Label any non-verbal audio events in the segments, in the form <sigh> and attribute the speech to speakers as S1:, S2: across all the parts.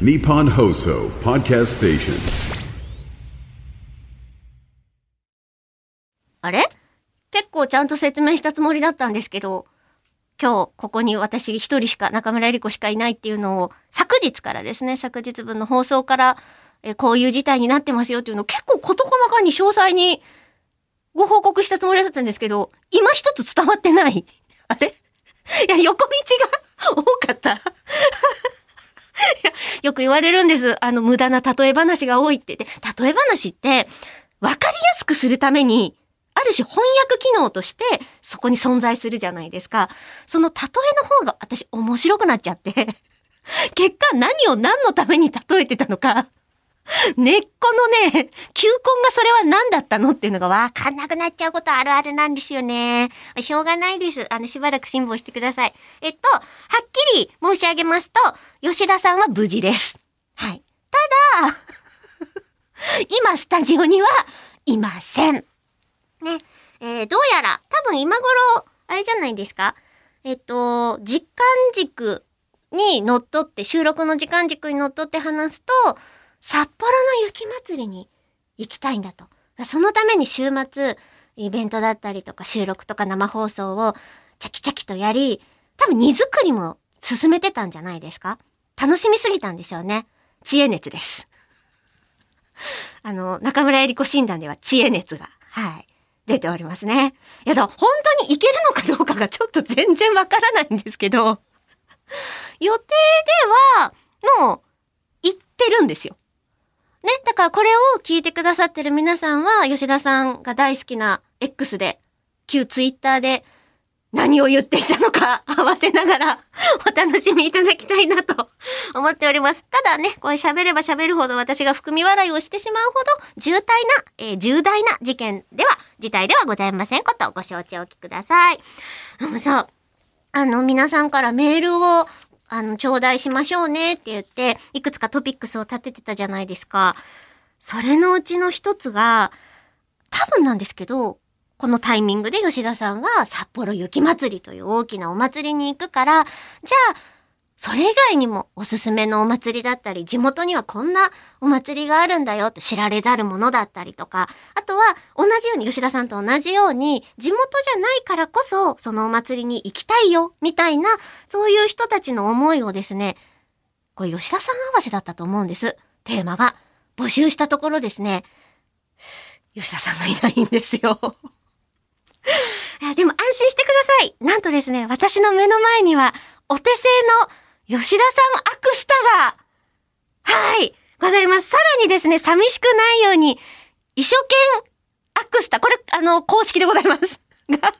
S1: Nippon Hoso Podcast Station.
S2: あれ？結構ちゃんと説明したつもりだったんですけど、今日ここに私一人しか中村えり子しかいないっていうのを昨日からですね、昨日分の放送からえこういう事態になってますよっていうのを結構事細かに詳細にご報告したつもりだったんですけど、今一つ伝わってない。あれ？<laughs> いや、横道が多かった。よく言われるんです。あの、無駄な例え話が多いって。で、例え話って、わかりやすくするために、ある種翻訳機能としてそこに存在するじゃないですか。その例えの方が私面白くなっちゃって、結果何を何のために例えてたのか、<laughs> 根っこのね、球根がそれは何だったのっていうのがわかんなくなっちゃうことあるあるなんですよね。しょうがないです。あの、しばらく辛抱してください。えっと、はっきり申し上げますと、吉田さんは無事です。はい。ただ、<laughs> 今スタジオにはいません。ね。えーどうやら、多分今頃、あれじゃないですかえっと、時間軸にのっとって、収録の時間軸にのっとって話すと、札幌の雪祭りに行きたいんだと。そのために週末、イベントだったりとか収録とか生放送をチャキチャキとやり、多分荷造りも進めてたんじゃないですか？楽しみすぎたんでしょうね。知恵熱です。<laughs> あの、中村えり子診断では知恵熱が、はい、出ておりますね。いや、だ本当にいけるのかどうかがちょっと全然わからないんですけど、予定では、もう、行ってるんですよ。ね、だからこれを聞いてくださってる皆さんは、吉田さんが大好きな X で、旧 Twitter で、何を言っていたのか <laughs> 合わせながらお楽しみいただきたいなと思っております。ただね、これ喋れば喋るほど私が含み笑いをしてしまうほど重大な、えー重大な事件では、事態ではございませんことをご承知おきください。あのさ、あの皆さんからメールをあの、頂戴しましょうねって言って、いくつかトピックスを立ててたじゃないですか。それのうちの一つが、多分なんですけど、このタイミングで吉田さんが札幌雪まつりという大きなお祭りに行くから、じゃあ、それ以外にもおすすめのお祭りだったり、地元にはこんなお祭りがあるんだよって知られざるものだったりとか、あとは同じように吉田さんと同じように、地元じゃないからこそそのお祭りに行きたいよ、みたいな、そういう人たちの思いをですね、これ吉田さん合わせだったと思うんです。テーマが。募集したところですね、吉田さんがいないんですよ。でも安心してください。なんとですね、私の目の前には、お手製の吉田さんアクスタが、はい、ございます。さらにですね、寂しくないように、一生懸アクスタ、これ、あの、公式でございます。が、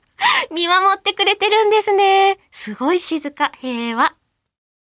S2: 見守ってくれてるんですね。すごい静か、平和。